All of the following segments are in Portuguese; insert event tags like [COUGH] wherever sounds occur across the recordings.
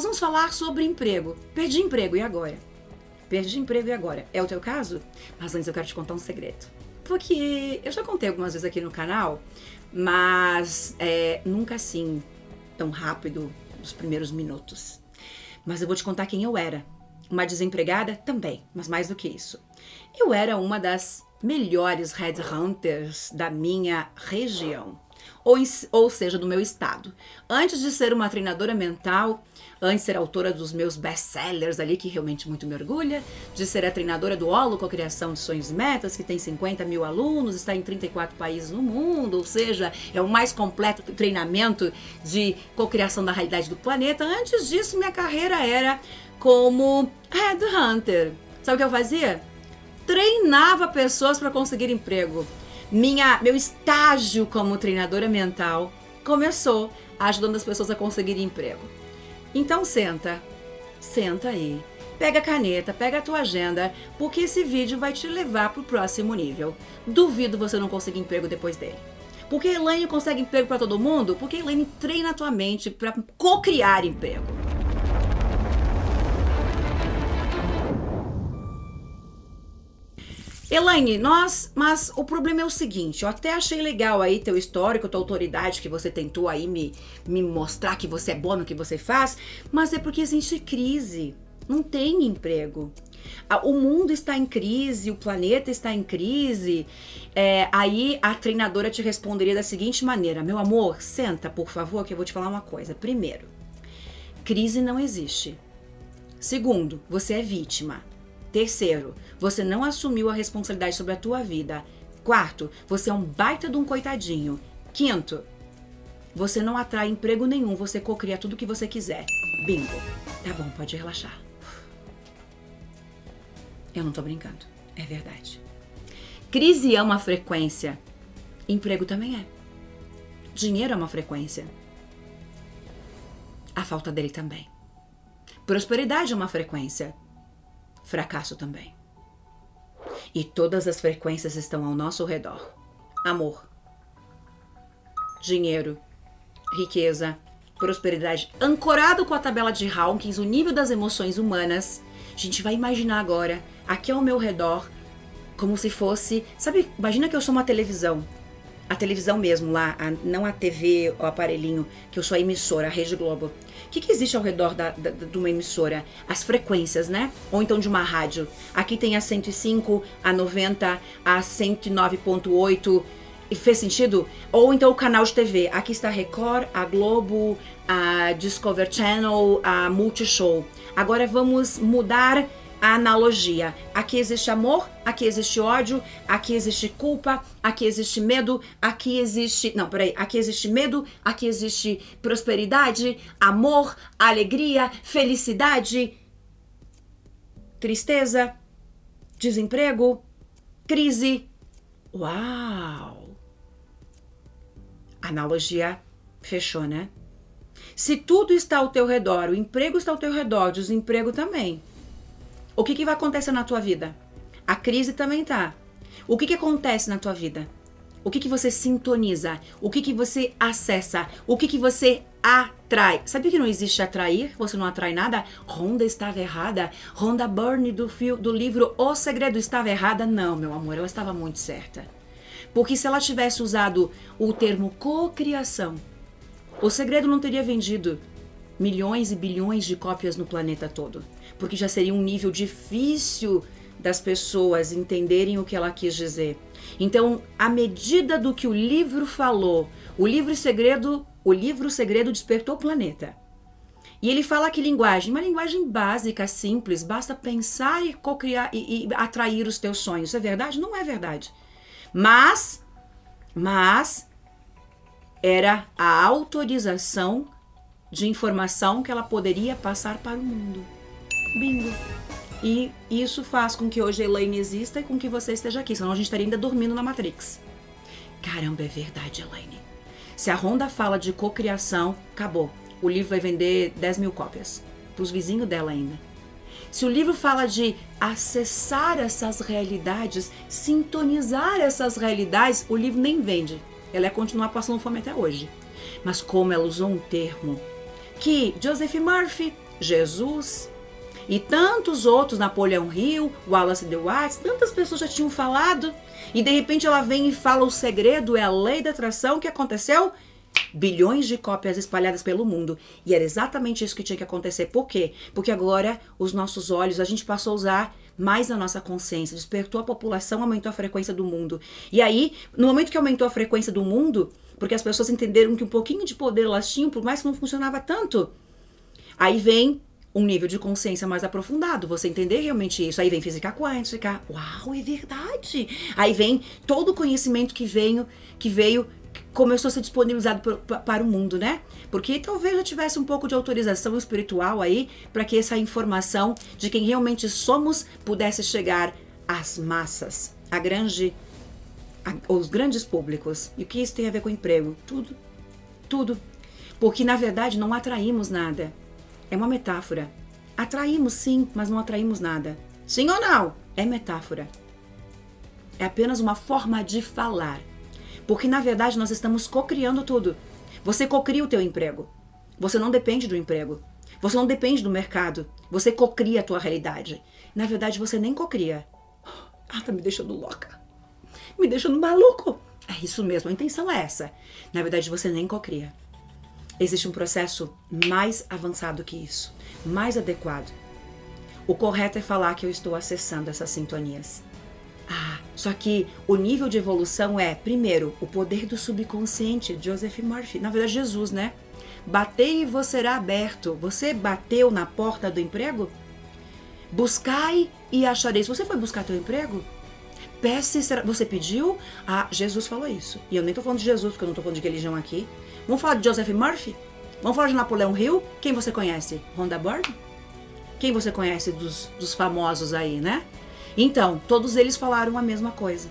Nós vamos falar sobre emprego. Perdi emprego e agora? Perdi emprego e agora? É o teu caso? Mas antes eu quero te contar um segredo. Porque eu já contei algumas vezes aqui no canal, mas é, nunca assim, tão rápido, nos primeiros minutos. Mas eu vou te contar quem eu era. Uma desempregada? Também, mas mais do que isso. Eu era uma das melhores headhunters da minha região ou, ou seja, do meu estado. Antes de ser uma treinadora mental, antes de ser autora dos meus best-sellers ali, que realmente muito me orgulha, de ser a treinadora do Olo com a criação de sonhos e metas, que tem 50 mil alunos, está em 34 países no mundo, ou seja, é o mais completo treinamento de cocriação da realidade do planeta. Antes disso, minha carreira era como headhunter. Sabe o que eu fazia? Treinava pessoas para conseguir emprego minha, meu estágio como treinadora mental começou ajudando as pessoas a conseguirem emprego. Então senta, senta aí, pega a caneta, pega a tua agenda, porque esse vídeo vai te levar para o próximo nível. Duvido você não conseguir emprego depois dele. Porque Elaine consegue emprego para todo mundo? Porque Elaine treina a tua mente para co-criar emprego. Elaine, nós, mas o problema é o seguinte, eu até achei legal aí teu histórico, tua autoridade que você tentou aí me, me mostrar que você é bom no que você faz, mas é porque existe crise, não tem emprego. O mundo está em crise, o planeta está em crise. É, aí a treinadora te responderia da seguinte maneira: Meu amor, senta, por favor, que eu vou te falar uma coisa. Primeiro, crise não existe. Segundo, você é vítima. Terceiro, você não assumiu a responsabilidade sobre a tua vida. Quarto, você é um baita de um coitadinho. Quinto, você não atrai emprego nenhum, você cocria tudo que você quiser. Bingo. Tá bom, pode relaxar. Eu não tô brincando. É verdade. Crise é uma frequência. Emprego também é. Dinheiro é uma frequência. A falta dele também. Prosperidade é uma frequência fracasso também. E todas as frequências estão ao nosso redor: amor, dinheiro, riqueza, prosperidade. Ancorado com a tabela de Hawkins, o nível das emoções humanas, a gente vai imaginar agora, aqui ao meu redor, como se fosse. Sabe, imagina que eu sou uma televisão a televisão mesmo lá, a, não a TV, o aparelhinho, que eu sou a emissora, a Rede Globo. O que, que existe ao redor da, da, de uma emissora? As frequências, né? Ou então de uma rádio. Aqui tem a 105, a 90, a 109.8. E fez sentido? Ou então o canal de TV. Aqui está a Record, a Globo, a Discover Channel, a Multishow. Agora vamos mudar a analogia. Aqui existe amor, aqui existe ódio, aqui existe culpa, aqui existe medo, aqui existe. Não, peraí. Aqui existe medo, aqui existe prosperidade, amor, alegria, felicidade, tristeza, desemprego, crise. Uau! Analogia fechou, né? Se tudo está ao teu redor, o emprego está ao teu redor, o desemprego também o que, que vai acontecer na tua vida? A crise também tá. O que, que acontece na tua vida? O que, que você sintoniza? O que, que você acessa? O que, que você atrai? Sabia que não existe atrair? Você não atrai nada? Ronda estava errada? Ronda Byrne do, fio, do livro O Segredo estava errada? Não, meu amor, ela estava muito certa. Porque se ela tivesse usado o termo cocriação, o segredo não teria vendido milhões e bilhões de cópias no planeta todo porque já seria um nível difícil das pessoas entenderem o que ela quis dizer. Então, à medida do que o livro falou, o livro segredo, o livro segredo despertou o planeta. E ele fala que linguagem, uma linguagem básica, simples, basta pensar e cocriar e, e atrair os teus sonhos. É verdade? Não é verdade. Mas, mas era a autorização de informação que ela poderia passar para o mundo. Bingo! E isso faz com que hoje a Elaine exista e com que você esteja aqui, senão a gente estaria ainda dormindo na Matrix. Caramba, é verdade, Elaine. Se a Honda fala de cocriação, acabou. O livro vai vender 10 mil cópias. Para os vizinhos dela ainda. Se o livro fala de acessar essas realidades, sintonizar essas realidades, o livro nem vende. Ela é continuar passando fome até hoje. Mas como ela usou um termo que Joseph Murphy, Jesus, e tantos outros, Napoleão Hill, Wallace de Watts, tantas pessoas já tinham falado. E de repente ela vem e fala o segredo, é a lei da atração que aconteceu. Bilhões de cópias espalhadas pelo mundo. E era exatamente isso que tinha que acontecer. Por quê? Porque agora os nossos olhos, a gente passou a usar mais a nossa consciência, despertou a população, aumentou a frequência do mundo. E aí, no momento que aumentou a frequência do mundo, porque as pessoas entenderam que um pouquinho de poder elas tinham, por mais que não funcionava tanto, aí vem um nível de consciência mais aprofundado, você entender realmente isso. Aí vem física quântica, uau, é verdade. Aí vem todo o conhecimento que veio, que veio, começou a ser disponibilizado para o mundo, né? Porque talvez eu tivesse um pouco de autorização espiritual aí para que essa informação de quem realmente somos pudesse chegar às massas, a grande, a, os grandes públicos. E o que isso tem a ver com emprego? Tudo, tudo. Porque na verdade não atraímos nada é uma metáfora. Atraímos sim, mas não atraímos nada. Sim ou não? É metáfora. É apenas uma forma de falar. Porque na verdade nós estamos cocriando tudo. Você cocria o teu emprego. Você não depende do emprego. Você não depende do mercado. Você cocria a tua realidade. Na verdade você nem cocria. [GASPS] Ah, tá me deixando louca. Me deixando maluco. É isso mesmo, a intenção é essa. Na verdade você nem cocria. Existe um processo mais avançado que isso, mais adequado. O correto é falar que eu estou acessando essas sintonias. Ah, só que o nível de evolução é, primeiro, o poder do subconsciente, Joseph Murphy, na verdade Jesus, né? Batei e você será aberto. Você bateu na porta do emprego? Buscai e achareis. Você foi buscar teu emprego? Peça será... Você pediu? Ah, Jesus falou isso. E eu nem tô falando de Jesus, porque eu não tô falando de religião aqui. Vamos falar de Joseph Murphy? Vamos falar de Napoleão Hill? Quem você conhece? Rhonda Byrne? Quem você conhece dos, dos famosos aí, né? Então, todos eles falaram a mesma coisa.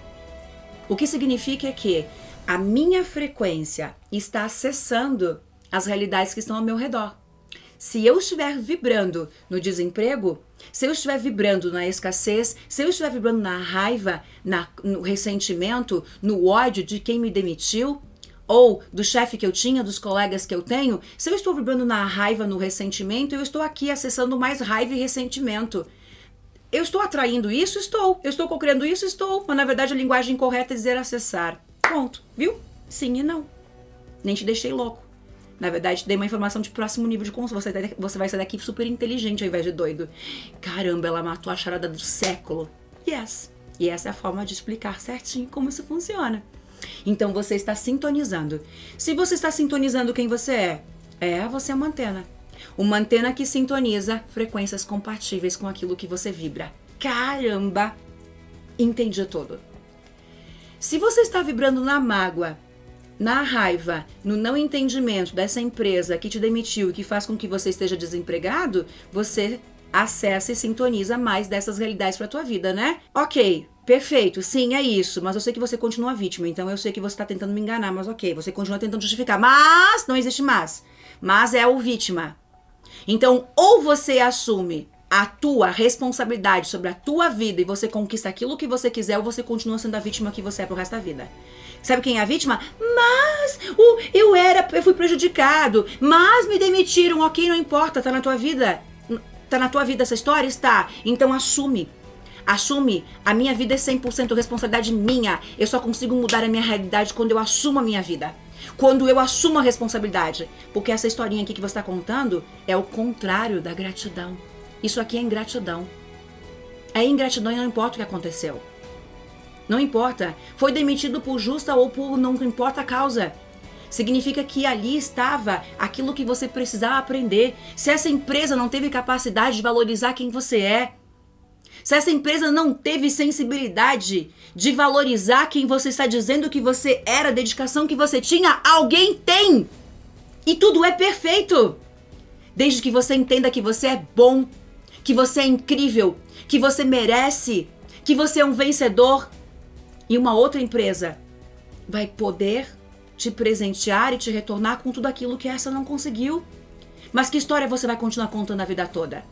O que significa é que a minha frequência está acessando as realidades que estão ao meu redor. Se eu estiver vibrando no desemprego, se eu estiver vibrando na escassez, se eu estiver vibrando na raiva, na, no ressentimento, no ódio de quem me demitiu, ou do chefe que eu tinha, dos colegas que eu tenho, se eu estou vibrando na raiva, no ressentimento, eu estou aqui acessando mais raiva e ressentimento. Eu estou atraindo isso? Estou. Eu estou co-criando isso? Estou. Mas na verdade a linguagem correta é dizer acessar. Ponto. Viu? Sim e não. Nem te deixei louco. Na verdade, dei uma informação de próximo nível de consciência. Você, você vai sair daqui super inteligente ao invés de doido. Caramba, ela matou a charada do século. Yes. E essa é a forma de explicar certinho como isso funciona. Então você está sintonizando. Se você está sintonizando quem você é, é você é uma antena. Uma antena que sintoniza frequências compatíveis com aquilo que você vibra. Caramba! Entendi tudo. Se você está vibrando na mágoa, na raiva, no não entendimento dessa empresa que te demitiu e que faz com que você esteja desempregado, você acessa e sintoniza mais dessas realidades para tua vida, né? Ok, Perfeito, sim, é isso. Mas eu sei que você continua vítima, então eu sei que você está tentando me enganar, mas ok, você continua tentando justificar. Mas não existe mas. Mas é o vítima. Então, ou você assume a tua responsabilidade sobre a tua vida e você conquista aquilo que você quiser, ou você continua sendo a vítima que você é pro resto da vida. Sabe quem é a vítima? Mas uh, eu era, eu fui prejudicado, mas me demitiram, ok, não importa, tá na tua vida. Tá na tua vida essa história? Está. Então assume. Assume, a minha vida é 100% responsabilidade minha. Eu só consigo mudar a minha realidade quando eu assumo a minha vida. Quando eu assumo a responsabilidade. Porque essa historinha aqui que você está contando é o contrário da gratidão. Isso aqui é ingratidão. É ingratidão e não importa o que aconteceu. Não importa. Foi demitido por justa ou por não importa a causa. Significa que ali estava aquilo que você precisava aprender. Se essa empresa não teve capacidade de valorizar quem você é, se essa empresa não teve sensibilidade de valorizar quem você está dizendo que você era, a dedicação que você tinha, alguém tem. E tudo é perfeito. Desde que você entenda que você é bom, que você é incrível, que você merece, que você é um vencedor. E uma outra empresa vai poder te presentear e te retornar com tudo aquilo que essa não conseguiu. Mas que história você vai continuar contando a vida toda?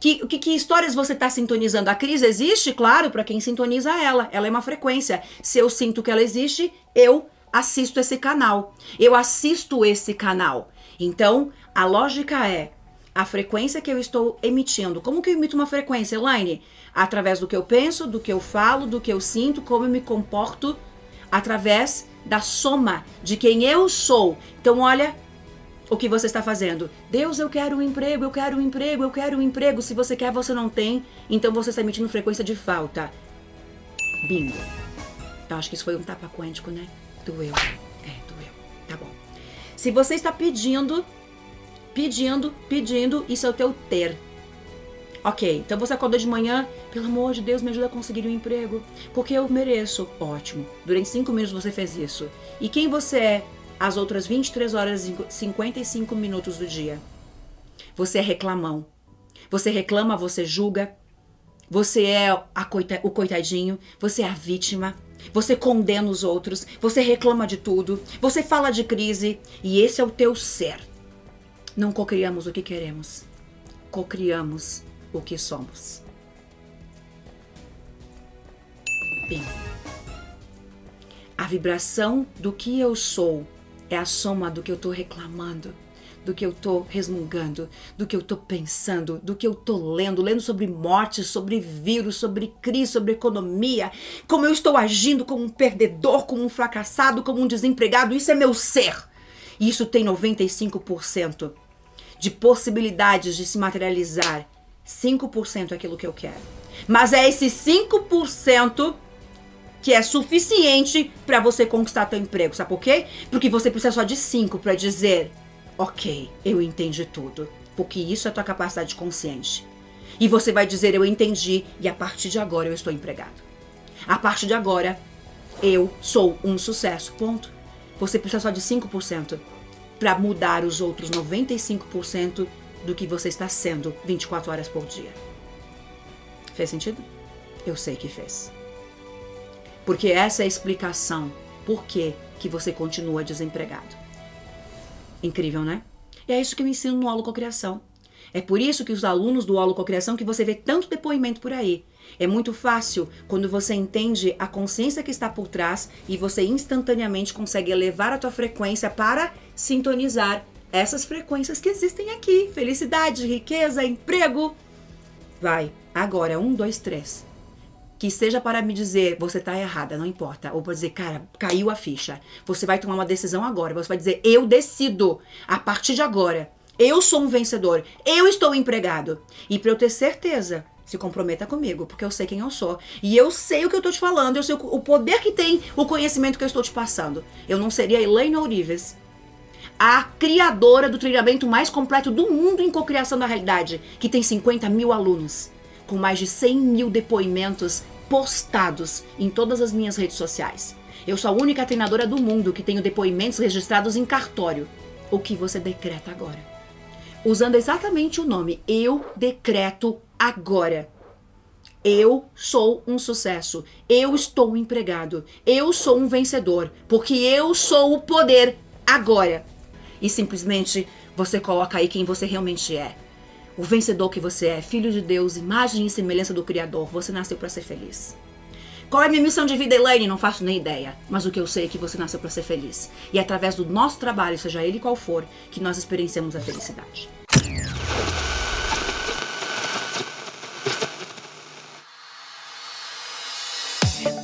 Que, que, que histórias você está sintonizando? A crise existe, claro, para quem sintoniza ela. Ela é uma frequência. Se eu sinto que ela existe, eu assisto esse canal. Eu assisto esse canal. Então, a lógica é a frequência que eu estou emitindo. Como que eu emito uma frequência, Elaine? Através do que eu penso, do que eu falo, do que eu sinto, como eu me comporto, através da soma de quem eu sou. Então, olha, o que você está fazendo. Deus, eu quero um emprego, eu quero um emprego, eu quero um emprego. Se você quer, você não tem. Então você está emitindo frequência de falta. Bingo. Eu acho que isso foi um tapa quântico, né? Doeu. É, doeu. Tá bom. Se você está pedindo, pedindo, pedindo, isso é o teu ter. Ok, então você acordou de manhã, pelo amor de Deus, me ajuda a conseguir um emprego, porque eu mereço. Ótimo. Durante cinco minutos você fez isso. E quem você é as outras 23 horas e 55 minutos do dia. Você é reclamão. Você reclama, você julga. Você é coita o coitadinho. Você é a vítima. Você condena os outros. Você reclama de tudo. Você fala de crise. E esse é o teu ser. Não cocriamos o que queremos. Cocriamos o que somos. Bem, a vibração do que eu sou é a soma do que eu tô reclamando, do que eu tô resmungando, do que eu tô pensando, do que eu tô lendo, lendo sobre morte, sobre vírus, sobre crise, sobre economia, como eu estou agindo como um perdedor, como um fracassado, como um desempregado. Isso é meu ser. E isso tem 95% de possibilidades de se materializar. 5% é aquilo que eu quero. Mas é esse 5% que é suficiente para você conquistar teu emprego. Sabe por quê? Porque você precisa só de cinco para dizer, ok, eu entendi tudo. Porque isso é tua capacidade consciente. E você vai dizer, eu entendi, e a partir de agora eu estou empregado. A partir de agora, eu sou um sucesso. Ponto. Você precisa só de 5% para mudar os outros 95% do que você está sendo 24 horas por dia. Fez sentido? Eu sei que fez. Porque essa é a explicação por que, que você continua desempregado. Incrível, né? E é isso que eu ensino no Holococriação. É por isso que os alunos do Holococriação que você vê tanto depoimento por aí. É muito fácil quando você entende a consciência que está por trás e você instantaneamente consegue elevar a tua frequência para sintonizar essas frequências que existem aqui. Felicidade, riqueza, emprego. Vai, agora, um, dois, três que seja para me dizer você está errada, não importa, ou para dizer, cara, caiu a ficha. Você vai tomar uma decisão agora. Você vai dizer, eu decido a partir de agora. Eu sou um vencedor. Eu estou empregado. E para eu ter certeza, se comprometa comigo, porque eu sei quem eu sou. E eu sei o que eu estou te falando, eu sei o poder que tem o conhecimento que eu estou te passando. Eu não seria Elaine Ourives, a criadora do treinamento mais completo do mundo em cocriação da realidade, que tem 50 mil alunos, com mais de 100 mil depoimentos postados em todas as minhas redes sociais. Eu sou a única treinadora do mundo que tenho depoimentos registrados em cartório. O que você decreta agora? Usando exatamente o nome Eu Decreto Agora. Eu sou um sucesso. Eu estou empregado. Eu sou um vencedor. Porque eu sou o poder agora. E simplesmente você coloca aí quem você realmente é o vencedor que você é, filho de Deus, imagem e semelhança do Criador. Você nasceu para ser feliz. Qual é a minha missão de vida, Elaine? Não faço nem ideia. Mas o que eu sei é que você nasceu para ser feliz. E é através do nosso trabalho, seja ele qual for, que nós experienciamos a felicidade.